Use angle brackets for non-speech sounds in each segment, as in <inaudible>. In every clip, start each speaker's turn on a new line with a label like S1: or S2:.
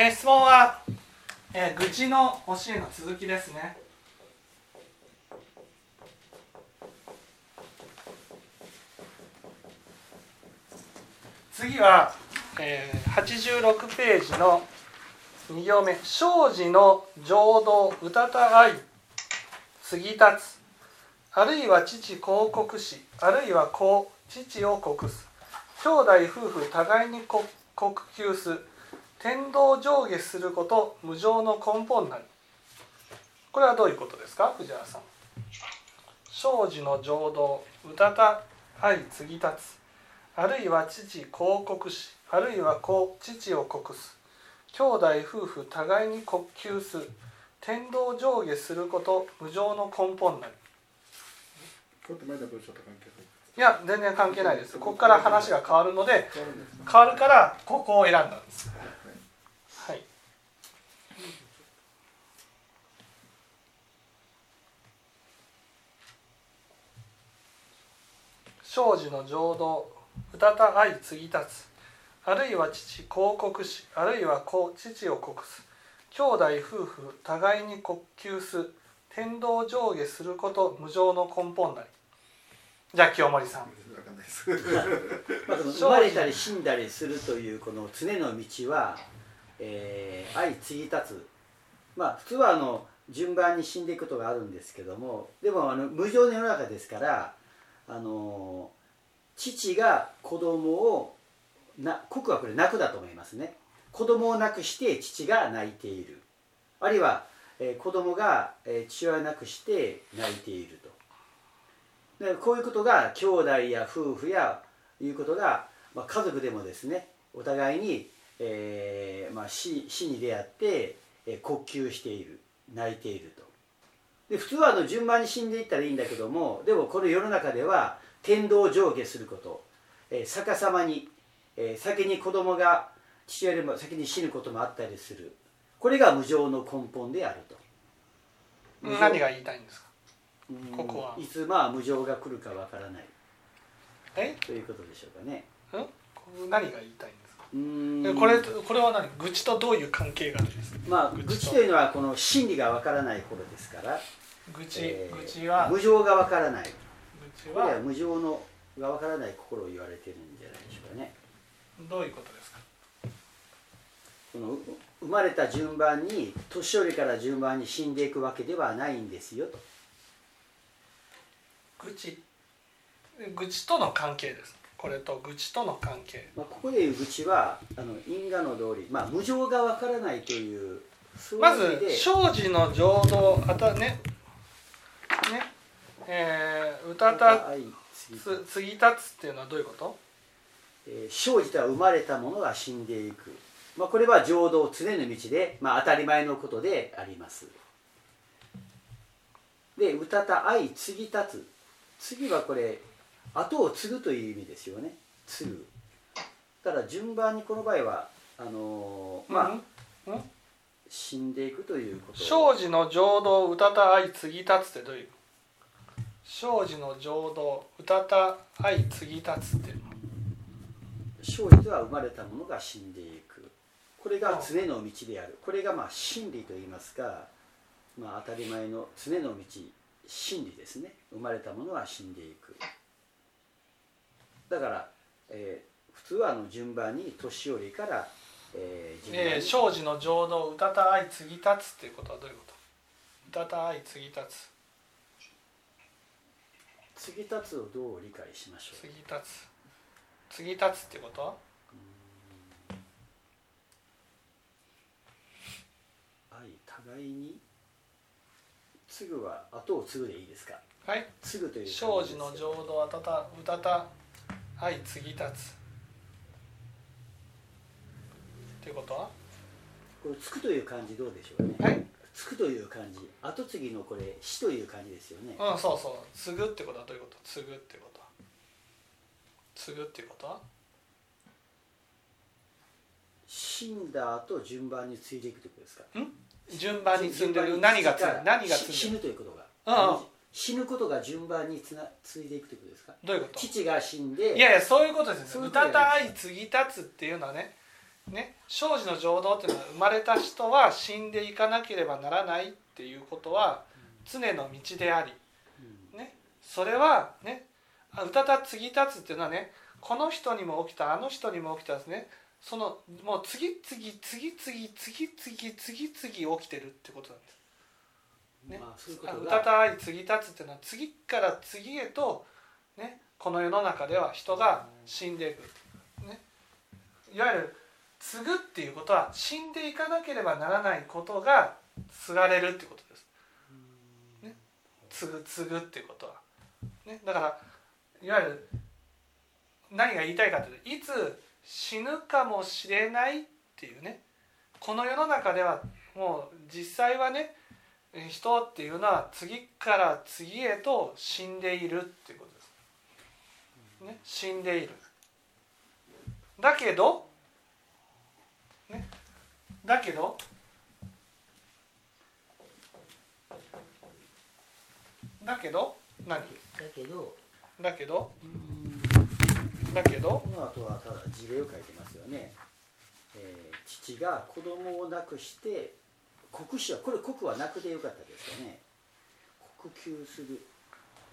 S1: えー質問は、えー愚痴の教えの続きですね。次は、えー86ページの2行目「生児の浄土うたた愛継ぎ立つ」あるいは父広告しあるいは子父を告す。兄弟夫婦互いに告求す。天道上下すること無常の根本なり。これはどういうことですか？藤原さん。生児の浄土うたた愛継ぎ立つ。あるいは父広告しあるいは子父を告す。兄弟夫婦互いに告求す。天道上下すること無常の根本なり。
S2: これって前の文章と関係？
S1: いや全然関係ないです。ここから話が変わるので
S2: 変わる
S1: からここを選んだんですはい生児の浄土うたた愛継ぎ立つ。あるいは父広告しあるいは子父を告す。兄弟夫婦互いに告求す。天道上下すること無常の根本なり。じゃあ清盛さん。<laughs>
S3: まあ、その生まれたり死んだりするというこの常の道は、えー相継ぎ立つ。まあ普通はあの順番に死んでいくことがあるんですけどもでもあの無常の世の中ですからあの父が子供をな国はこれ泣くだと思いますね。子供を亡くして父が泣いている。あるいは、えー子供が、えー父親を亡くして泣いていると。でこういうことが兄弟や夫婦やいうことが、まあ、家族でもですねお互いに、えーまあ、死死に出会って、えー呼吸している泣いていると。で普通はあの順番に死んでいったらいいんだけどもでもこの世の中では天道上下すること、えー逆さまに、えー先に子供が父親よりも先に死ぬこともあったりする。これが無常の根本であると。
S1: 何が言いたいんですか？
S3: うん
S1: ここは。い
S3: つまあ無常が来るかわからない。
S1: え？
S3: ということでしょうかね。
S1: ん何が言いたいんですか？
S3: うーん。
S1: えこれこれは何？愚痴とどういう関係があるんですか？
S3: まあ
S1: 愚痴と。
S3: 愚痴というのはこの真理がわからない頃ですから、
S1: 愚痴、
S3: えー
S1: 愚痴は
S3: 無常がわからない。
S1: 愚痴
S3: は
S1: は
S3: 無常のがわからない心を言われてるんじゃないでしょうかね。
S1: どういうことですか？
S3: このう生まれた順番に年寄りから順番に死んでいくわけではないんですよ。と
S1: 愚痴愚痴との関係です。これと愚痴との関係。
S3: まあ、ここでいう愚痴はあの因果の通り、まあ、無常がわからないという
S1: まず生児の浄土あたねねえー、歌た継ぎ立つっていうのはどういうこと？
S3: えー生じては生まれたものが死んでいく、まあ、これは浄土常の道で、まあ、当たり前のことであります。で歌た愛継ぎ立つ。次はこれ後を継ぐという意味ですよね。継ぐ。だから順番にこの場合はあのーまあ、
S1: うん？うん？
S3: 死んでいくということ。
S1: 生児の浄土歌た愛継ぎ立つってどういう？生児の浄土歌た愛継ぎ立つっていうの。
S3: 生じては生まれたものが死んでいく。これが常の道である。これがまあ真理といいますか、まあ、当たり前の常の道真理ですね。生まれたものは死んでいく。だから、えー普通はあの順番に年寄りから、えー順番に。
S1: えー、の浄土歌た愛継ぎ立つっていうことはどういうこと？歌た愛継ぎ立つ。
S3: 継ぎ立つをどう理解しましょ
S1: 継ぎ立つ。継ぎ立つってこと？は
S3: う愛互いに継ぐは後を継ぐでいいですか？
S1: はい。
S3: 継ぐというじ
S1: 児
S3: ですよ
S1: の浄土歌た歌た愛継ぎ立つ。っていうことは？
S3: これ継くという漢字どうでしょうかね？
S1: はい
S3: 継くという漢字後継ぎのこれ死という漢字ですよね、
S1: うんそうそう。継ぐってことはどういうこと？継ぐってことは。継ぐっていうことは？
S3: 死んだ後順番に継いでいくということですか？
S1: 順番に積んでる。何がつ
S3: から
S1: 何が
S3: し死
S1: 積んでる？
S3: ぬということが、
S1: うんうん。
S3: 死ぬことが順番につな継いでいくということですか？
S1: どういうこと？
S3: 父が死んで
S1: いやいやそういうことですよ。ね歌た
S3: ない
S1: 愛継ぎ立つっていうのはねね生死の浄土っていうのは生まれた人は死んでいかなければならないっていうことは常の道であり。ねそれはねうたた継ぎ立つっていうのはねこの人にも起きたあの人にも起きたですね。そのもう次々次々次々次々起きてるってことなんです。ね
S3: まあそう
S1: たたい継ぎ立つっていうのは次から次へと、ね、この世の中では人が死んでいく、ね、いわゆる継ぐっていうことは死んでいかなければならないことが継がれるっていうことです。ね、継ぐ継ぐっていうことは、ね、だからいわゆる何が言いたいかというといつ死ぬかもしれないっていうねこの世の中ではもう実際はね人っていうのは次から次へと死んでいるっていうことです。ね、死んでいる。だけど、だけどだけど何？
S3: だけど
S1: だけど
S3: うん。
S1: だけど
S3: この後はただ事例を書いてますよね、えー父が子供を亡くして国死はこれ国はなくでよかったですよね。国休する。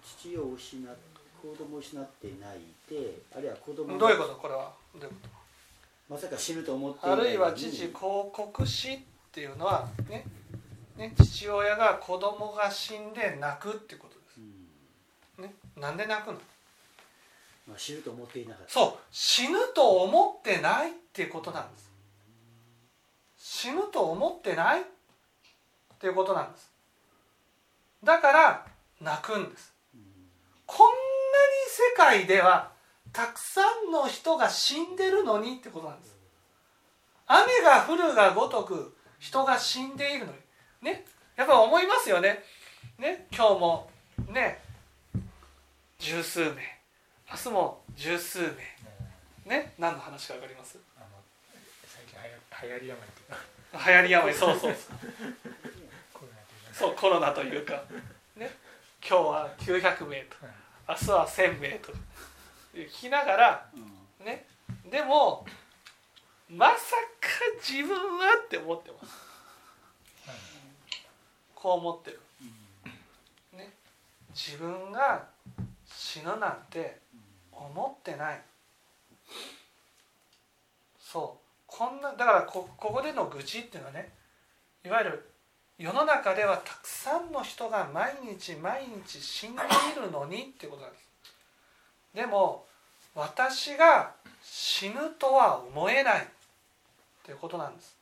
S3: 父を失っ子供を失って泣いてあるいは子供が
S1: どういうこと？これは。どういうこ
S3: まさか死ぬと思って
S1: とあるいは父広告死っていうのはねね父親が子供が死んで泣くってことです。
S3: うん。
S1: ね、なんで泣くの？
S3: まあ、死ぬと思っていなかった。
S1: そう。死ぬと思ってないっていうことなんです。死ぬと思ってないっていうことなんです。だから泣くんです。こんなに世界ではたくさんの人が死んでるのにってことなんです。雨が降るがごとく人が死んでいるのに。ね。やっぱ思いますよね。ね。今日もね。十数名。明日も十数名。ね。何の話か分かります？
S4: あの最近はや流行り病
S1: 流行り病。そうそうそう。
S4: コロナというか。
S1: そうコロナというか。ね。今日は900名と。明日は1000名と聞きながらね。でもまさか自分はって思ってます。こう思ってる。ね。自分が死ぬなんて思ってない。そう。こんなだからこここでの愚痴っていうのはねいわゆる世の中ではたくさんの人が毎日毎日死んでいるのにってことなんです。でも私が死ぬとは思えない。っていうことなんです。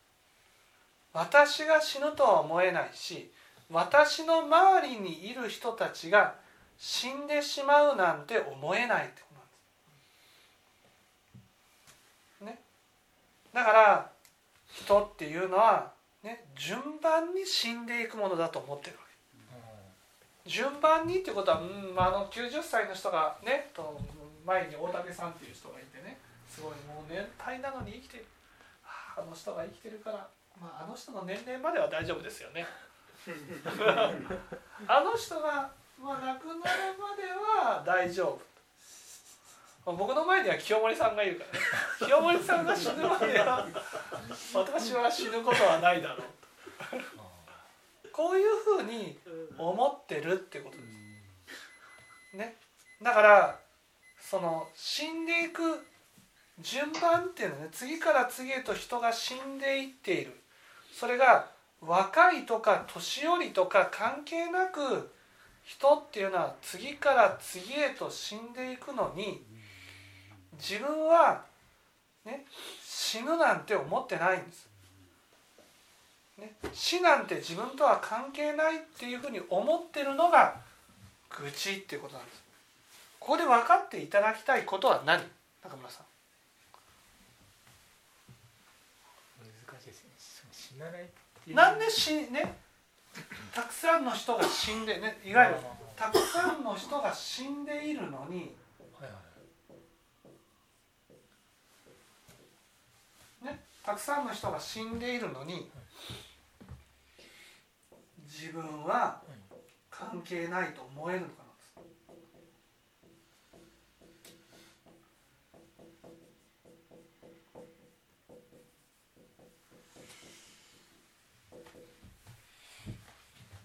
S1: 私が死ぬとは思えないし私の周りにいる人たちが死んでしまうなんて思えないってことなんです。ね。だから人っていうのはね順番に死んでいくものだと思ってるわけ。順番にってことは、うんまあ、あの90歳の人がねと前に大竹さんっていう人がいてねすごいもう年配なのに生きてるあの人が生きてるから、まあ、あの人の年齢までは大丈夫ですよね。<laughs> あの人が、まあ、亡くなるまでは大丈夫。僕の前には清盛さんがいるからね。清盛さんが死ぬまでは <laughs> 私は死ぬことはないだろう。とこういうふうに思ってるってことです。ね、だからその死んでいく順番っていうのね次から次へと人が死んでいっているそれが若いとか年寄りとか関係なく人っていうのは次から次へと死んでいくのに自分は、ね、死ぬなんて思ってないんです。ね、死なんて自分とは関係ないっていうふうに思ってるのが愚痴っていうことなんです。ここで分かっていただきたいことは何？中村さん。
S4: 難しいですね。死なない
S1: なんで死ね？たくさんの人が死んでねいわゆるたくさんの人が死んでいるのに、ね、たくさんの人が死んでいるのに自分は関係ないと思えるのか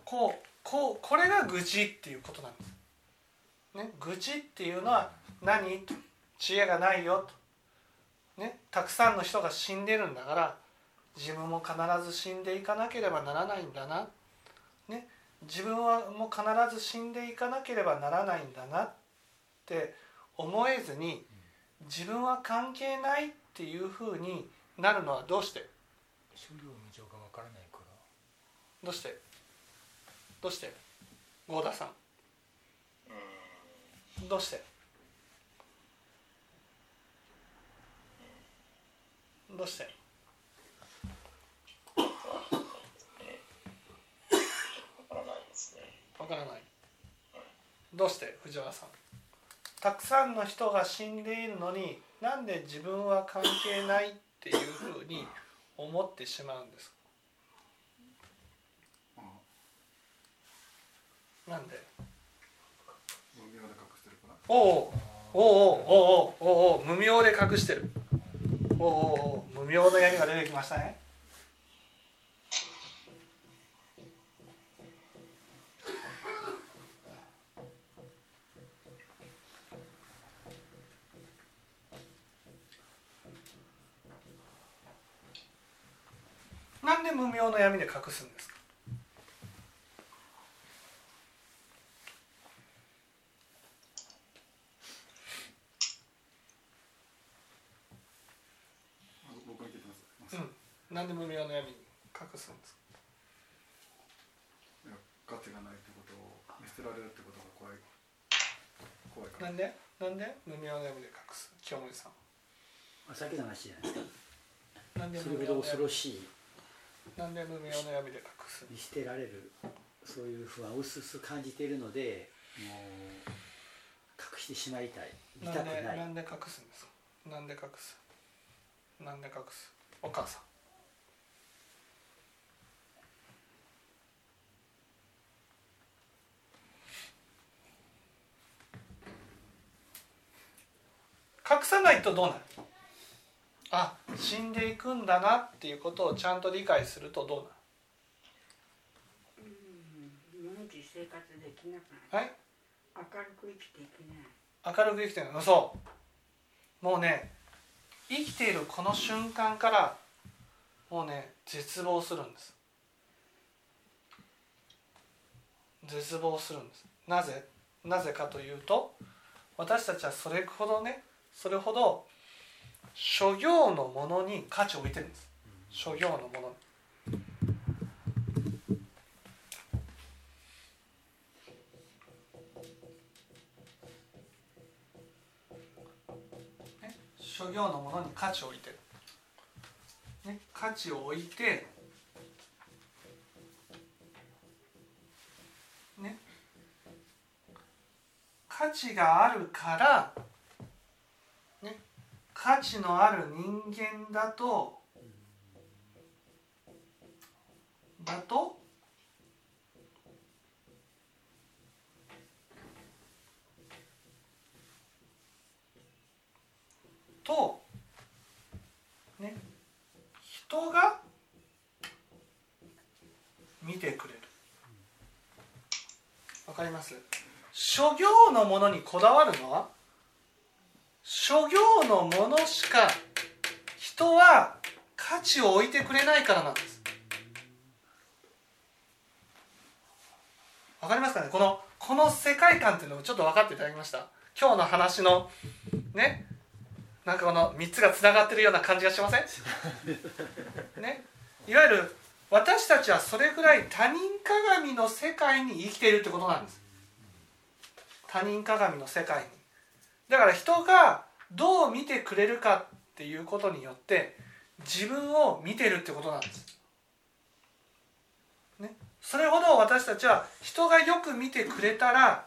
S1: こうこうこれが愚痴っていうことなんです。ね、愚痴っていうのは何？と。知恵がないよ。と、ね、たくさんの人が死んでるんだから自分も必ず死んでいかなければならないんだな、ね、自分はもう必ず死んでいかなければならないんだな。って思えずに自分は関係ないっていうふうになるのはどうして？
S4: 諸行無常がわからないから。
S1: どうして？どうして？合田さん。どうして？どうして？
S5: わからないですね。
S1: わからない。どうして？藤原さん。たくさんの人が死んでいるのになんで自分は関係ないっていうふうに思ってしまうんです。かなんで？
S2: 無明で隠してるから
S1: おおおおおおおおお無明で隠してる。おおおお無明の闇が出てきましたねなんで無明の闇で隠すんですか？うん。なんで無明の闇に隠すんですか？
S2: いや価値がないってことを見捨てられるってことが怖い。怖いから。
S1: なんで？なんで？無明の闇で隠す？清盛さん
S3: さっきの話じゃないですか。
S1: なんで
S3: それほど恐ろしい
S1: なんで無明の闇で隠す
S3: 見捨てられるそういう不安を薄々感じているのでもう隠してしまいたい。見
S1: なん
S3: たくない。
S1: でなんで隠すんですか？なんで隠す？なんで隠す？お母さん。隠さないとどうなる？あ死んでいくんだなっていうことをちゃんと理解するとどう
S6: なく
S1: なる。はい？
S6: 明るく生きていけない。
S1: 明るく生きてるの？そう。もうね生きているこの瞬間からもうね絶望するんです。絶望するんです。なぜ？なぜかというと私たちはそれほどねそれほど諸行のものに価値を置いてるんです。諸行のものに。ね？諸行のものに価値を置いてる、ね、価値を置いてね？価値があるから価値のある人間だとだととね人が見てくれる。わかります？諸行のものにこだわるのは諸行のものしか人は価値を置いてくれないからなんです。わかりますかね？このこの世界観っていうのをちょっと分かっていただきました？今日の話のね？なんかこの3つがつながってるような感じがしません？ね？いわゆる私たちはそれぐらい他人鏡の世界に生きているってことなんです。他人鏡の世界に。だから人がどう見てくれるかっていうことによって自分を見てるってことなんです、ね、それほど私たちは人がよく見てくれたら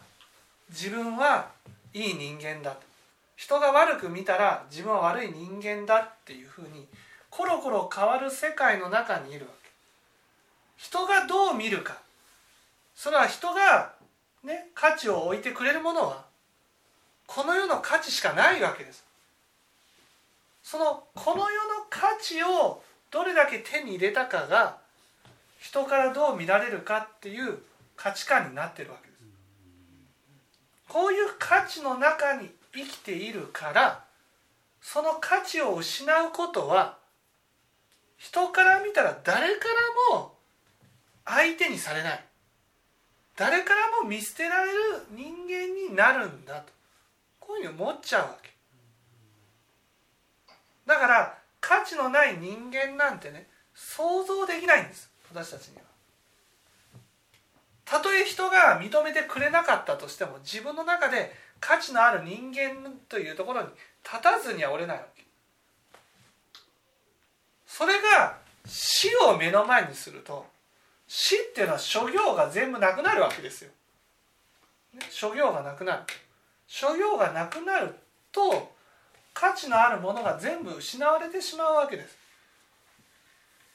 S1: 自分はいい人間だ。人が悪く見たら自分は悪い人間だっていうふうにコロコロ変わる世界の中にいるわけ。人がどう見るか。それは人がね価値を置いてくれるものはこの世の価値しかないわけです。そのこの世の価値をどれだけ手に入れたかが人からどう見られるかっていう価値観になってるわけです。こういう価値の中に生きているからその価値を失うことは人から見たら誰からも相手にされない。誰からも見捨てられる人間になるんだと。こういうふうに思っちゃうわけ。だから価値のない人間なんてね想像できないんです。私たちには。たとえ人が認めてくれなかったとしても自分の中で価値のある人間というところに立たずにはおれないわけ。それが死を目の前にすると死っていうのは諸行が全部なくなるわけですよ、ね、諸行がなくなる。諸行がなくなると価値のあるものが全部失われてしまうわけです。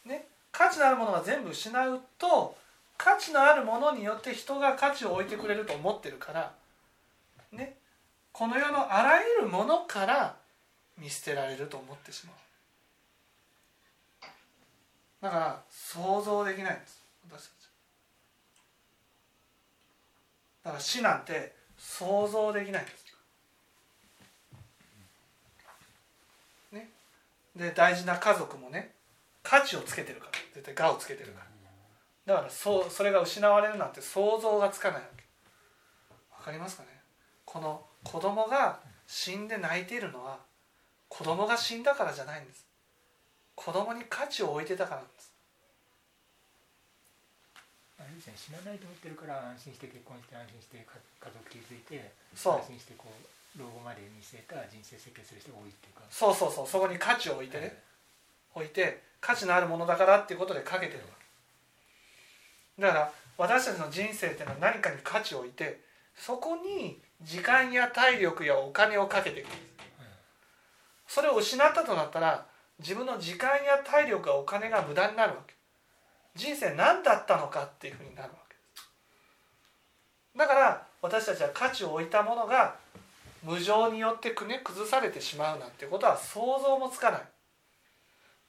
S1: ね。価値のあるものが全部失うと価値のあるものによって人が価値を置いてくれると思ってるから。ね。この世のあらゆるものから見捨てられると思ってしまう。だから想像できないんです。私たち。だから死なんて想像できないんです。ね。で大事な家族もね価値をつけてるから。絶対「が」をつけてるから。だからそうそれが失われるなんて想像がつかないわけ。わかりますかね？この子供が死んで泣いているのは子供が死んだからじゃないんです。子供に価値を置いてたからなんです。
S4: あれですね死なないと思ってるから安心して結婚して安心してか家族築いて
S1: そう。
S4: 安心してこう老後まで見据えた人生設計する人が多いっていうか。
S1: そうそうそう。そこに価値を置いてね、置いて価値のあるものだからっていうことでかけてるわ。けだから私たちの人生っていうのは何かに価値を置いてそこに時間や体力やお金をかけていく。んですそれを失ったとなったら自分の時間や体力やお金が無駄になるわけ人生何だったのかっていうふうになるわけです。だから私たちは価値を置いたものが無常によってくね崩されてしまうなんてことは想像もつかない。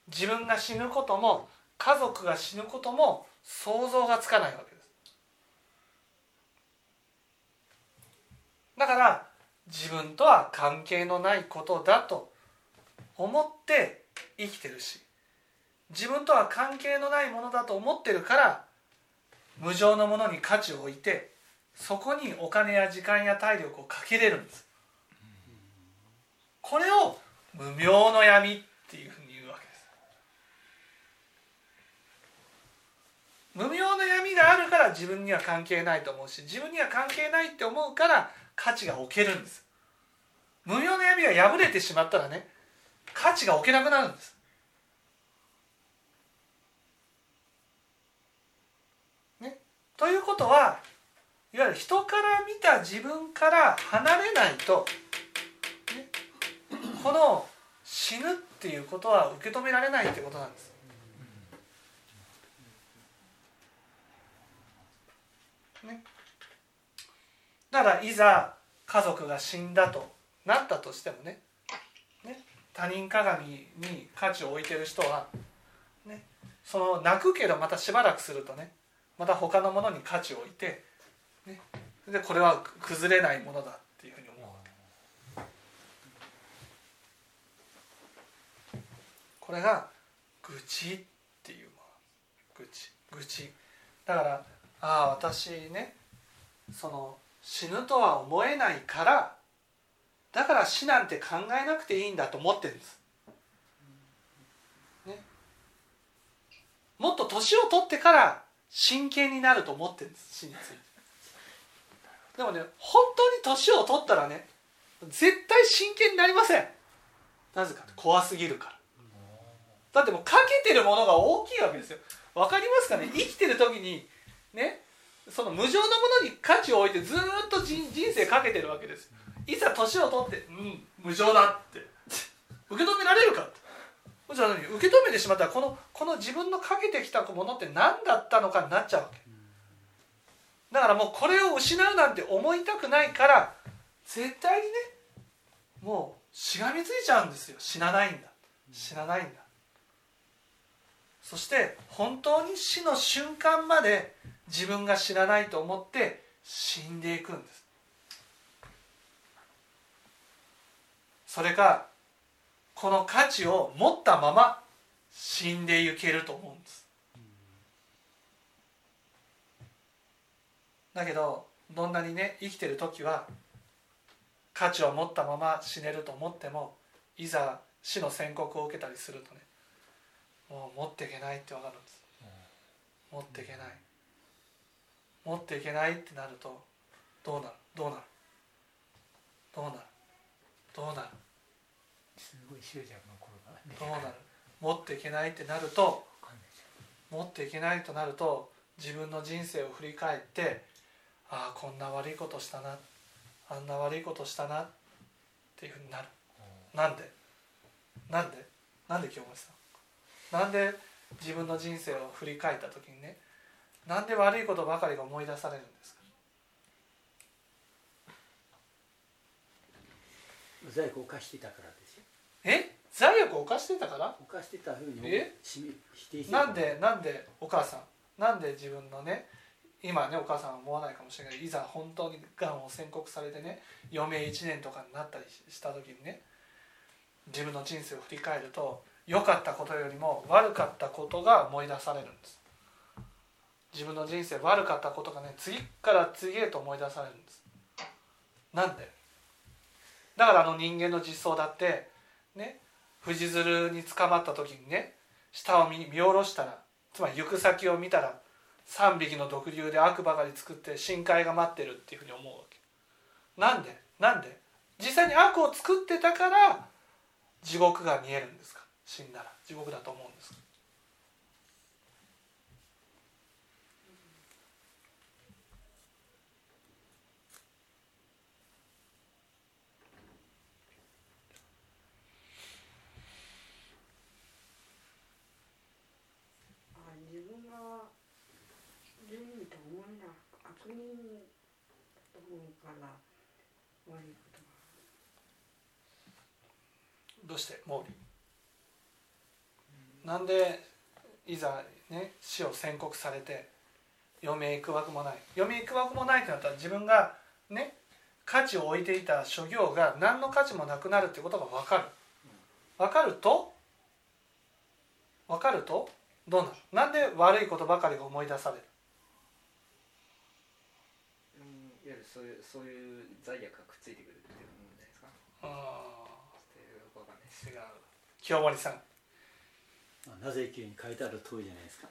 S1: 自分が死ぬことも家族が死ぬことも想像がつかないわけです。だから自分とは関係のないことだと思って生きてるし自分とは関係のないものだと思ってるから無常のものに価値を置いてそこにお金や時間や体力をかけれるんです。これを無明の闇っていうふうに言うわけです。無明の闇があるから自分には関係ないと思うし自分には関係ないって思うから価値が置けるんです。無明の闇が破れてしまったらね価値が置けなくなるんですねということはいわゆる人から見た自分から離れないと、ね、この死ぬっていうことは受け止められないってことなんです。ね、だからいざ家族が死んだとなったとしてもねね他人鏡に価値を置いてる人は、ね、その泣くけどまたしばらくするとねまた他のものに価値を置いて、ね、でこれは崩れないものだっていうふうに思う。わけこれが愚痴っていうもの。愚痴。愚痴。だからああ私ねその死ぬとは思えないからだから死なんて考えなくていいんだと思ってるんです、ね、もっと年を取ってから真剣になると思ってるんです死について。でもね本当に年を取ったらね絶対真剣になりません。なぜか怖すぎるから。だってもうかけてるものが大きいわけですよ。わかりますかね？生きてる時にねその無常のものに価値を置いてずっと人人生かけてるわけです。いざ年を取って「うん無常だ」って。受け止められるかって。じゃあ受け止めてしまったらこのこの自分のかけてきたものって何だったのかになっちゃうわけ。だからもうこれを失うなんて思いたくないから絶対にねもうしがみついちゃうんですよ。死なないんだ。死なないんだ。そして本当に死の瞬間まで自分が知らないと思って死んでいくんです。それかこの価値を持ったまま死んでいけると思うんです。だけどどんなにね生きてる時は価値を持ったまま死ねると思ってもいざ死の宣告を受けたりするとねもう持っていけないって分かるんです。持っていけない。持っていけないってなるとどうなる？どうなる？どうなる？どうなる？
S4: すごい執着の頃が
S1: どうなる？持っていけないってなると持っていけないとなると自分の人生を振り返ってああこんな悪いことしたなあんな悪いことしたなっていうふうになる。なんで？なんで？なんで清盛さんなんで自分の人生を振り返った時にねなんで悪いことばかりが思い出されるんですか？
S3: 罪悪を犯していたからです。よ
S1: え？罪悪を犯してたから？
S3: 犯してたふうに
S1: え？
S3: し否定してた。
S1: なんでなんでお母さん？なんで自分のね今ねお母さんは思わないかもしれない。いざ本当にがんを宣告されてね余命1年とかになったりした時にね自分の人生を振り返ると良かったことよりも悪かったことが思い出されるんです。自分の人生悪かったことがね次から次へと思い出されるんです。なんで？だからあの人間の実相だってね藤鶴に捕まった時にね下を見見下ろしたらつまり行く先を見たら3匹の毒竜で悪ばかり作って深海が待ってるっていうふうに思うわけ。なんで？なんで？実際に悪を作ってたから地獄が見えるんですか？死んだら。地獄だと思うんですか
S6: あ自分が善人と思えな悪人と思うから悪いこと
S1: どうして毛利？なんでいざね死を宣告されて余命いくわくもない。余命いくわくもないってなったら自分がね価値を置いていた諸行が何の価値もなくなるってことが分かる。分かると？分かると？どうなる？なんで悪いことばかりが思い出される
S7: うんいわゆるそういうそういう罪悪がくっついてくるっていうもんじゃないですか？
S1: あ
S7: ちょっとよくわかんないです。
S1: ー違う清盛さん。
S3: なぜ急に書いてある通りじゃないですか？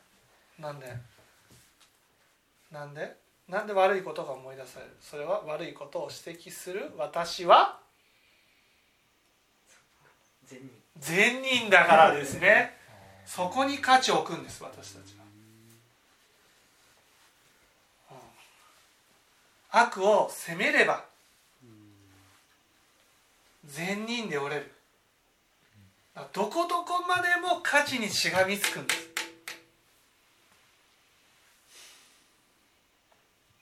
S1: なんで？なんで？なんで悪いことが思い出される？それは悪いことを指摘する私は？
S7: 善人。
S1: 善人だからですね。そこに価値を置くんです私たちは、うん悪を責めれば善人でおれる。どこどこまでも価値にしがみつくんです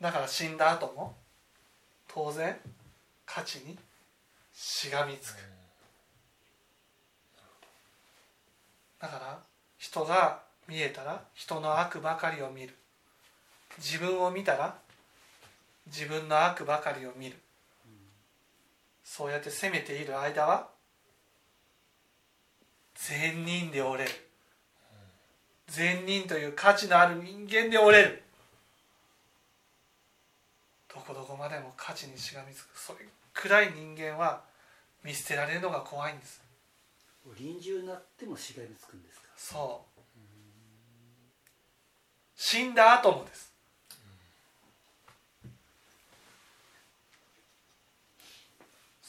S1: だから死んだ後も当然価値にしがみつく。だから人が見えたら人の悪ばかりを見る。自分を見たら自分の悪ばかりを見る。そうやって責めている間は善人でおれる。善人という価値のある人間でおれる。どこどこまでも価値にしがみつく。それくらい人間は見捨てられるのが怖いんです。
S3: 臨終になってもしがみつくんですか？
S1: そう。死んだ後もです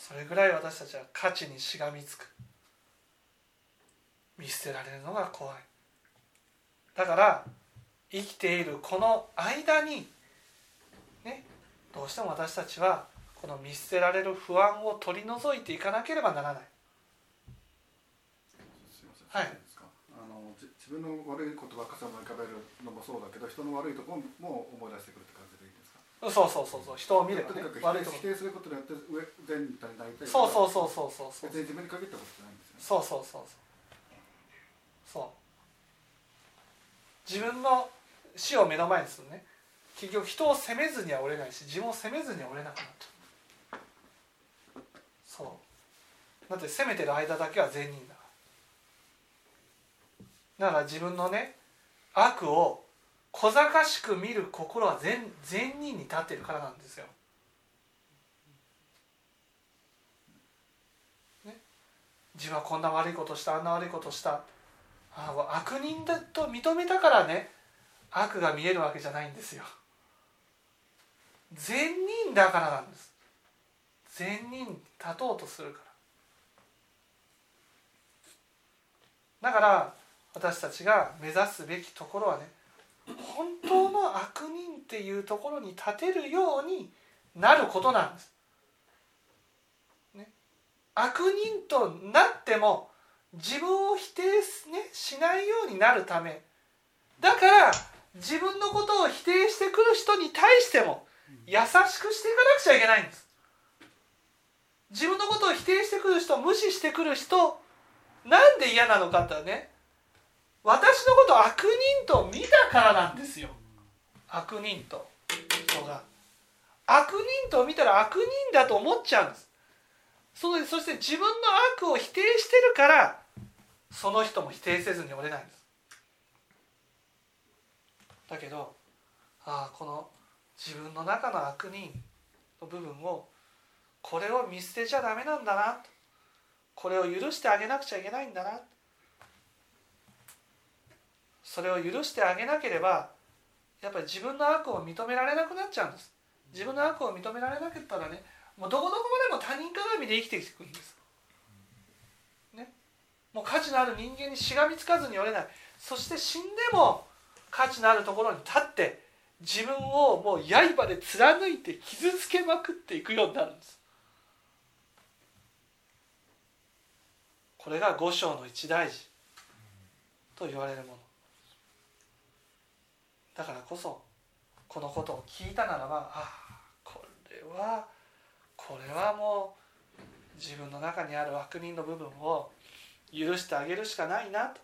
S1: それぐらい私たちは価値にしがみつく。見捨てられるのが怖い。だから生きているこの間にねどうしても私たちはこの見捨てられる不安を取り除いていかなければならない。
S2: すいません、
S1: はい。
S2: あのじ自分の悪いことばっかり思い浮かべるのもそうだけど人の悪いところも思い出してくるって感じ
S1: そうそうそうそう人を見ればね悪いとこ
S2: 否定することによって上善人になりたい
S1: そうそうそうそうそうそう。
S2: 別に自分に限ったことじゃないんですよね。
S1: そうそうそうそうそう。自分の死を目の前にするね。結局人を責めずには折れないし自分を責めずには折れなくなっちゃう。そう。だって責めてる間だけは善人だから。だから自分のね悪を小賢しく見る心は善善人に立ってるからなんですよ。ね、自分はこんな悪いことしたあんな悪いことしたあ悪人だと認めたからね悪が見えるわけじゃないんですよ。善人だからなんです。善人立とうとするから。だから私たちが目指すべきところはね本当の悪人っていうところに立てるようになることなんです。ね、悪人となっても自分を否定、ね、しないようになるためだから自分のことを否定してくる人に対しても優しくしていかなくちゃいけないんです。自分のことを否定してくる人無視してくる人なんで嫌なのかってね私のことを悪人と見たからなんですよ。悪人と。人が。悪人と見たら悪人だと思っちゃうんです。そそして自分の悪を否定してるからその人も否定せずにおれないんです。だけどああこの自分の中の悪人の部分をこれを見捨てちゃダメなんだな。これを許してあげなくちゃいけないんだな。それを許してあげなければやっぱり自分の悪を認められなくなっちゃうんです。自分の悪を認められなかったらねもうどこどこまでも他人鏡で生きていくんです。ね。もう価値のある人間にしがみつかずにおれない。そして死んでも価値のあるところに立って自分をもう刃で貫いて傷つけまくっていくようになるんです。これが五章の一大事と言われるもの。だからこそこのことを聞いたならばああこれはこれはもう自分の中にある悪人の部分を許してあげるしかないなと。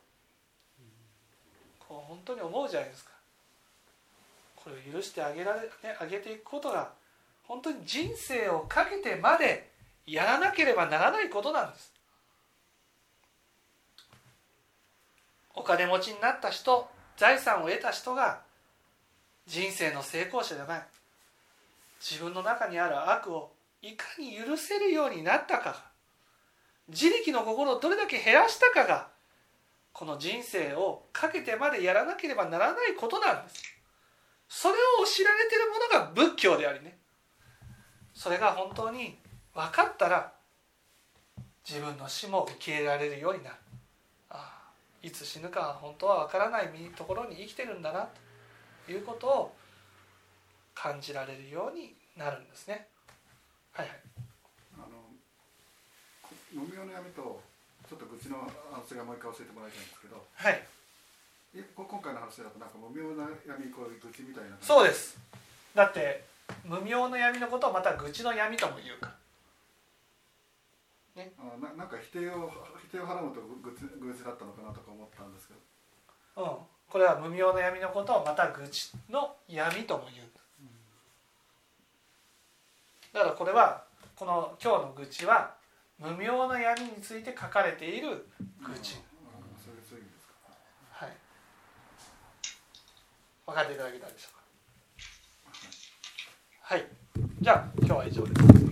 S1: こう本当に思うじゃないですか。これを許してあげられ、ね、あげていくことが本当に人生をかけてまでやらなければならないことなんです。お金持ちになった人財産を得た人が人生の成功者じゃない。自分の中にある悪をいかに許せるようになったか。が自力の心をどれだけ減らしたかがこの人生をかけてまでやらなければならないことなんです。それを知られているものが仏教でありね。それが本当に分かったら自分の死も受け入れられるようになる。ああいつ死ぬかは本当は分からないところに生きてるんだなと。いうことを感じられるようになるんですね。はいはい。
S2: あの無明の闇とちょっと愚痴の話がもう一回教えてもらいたいんですけど。
S1: はい。
S2: 今回の話だとなんか無明の闇イコール愚痴みたいな。
S1: そうです。だって無明の闇のことをまた愚痴の闇とも言うか
S2: ね。あななんか否定を否定を払うと愚痴愚痴だったのかなとか思ったんですけ
S1: ど。うん。これは無明の闇のことをまた愚痴の闇とも言う。だからこれはこの今日の愚痴は無明の闇について書かれている愚痴。はい分かっていただけたでしょうかはいじゃあ今日は以上です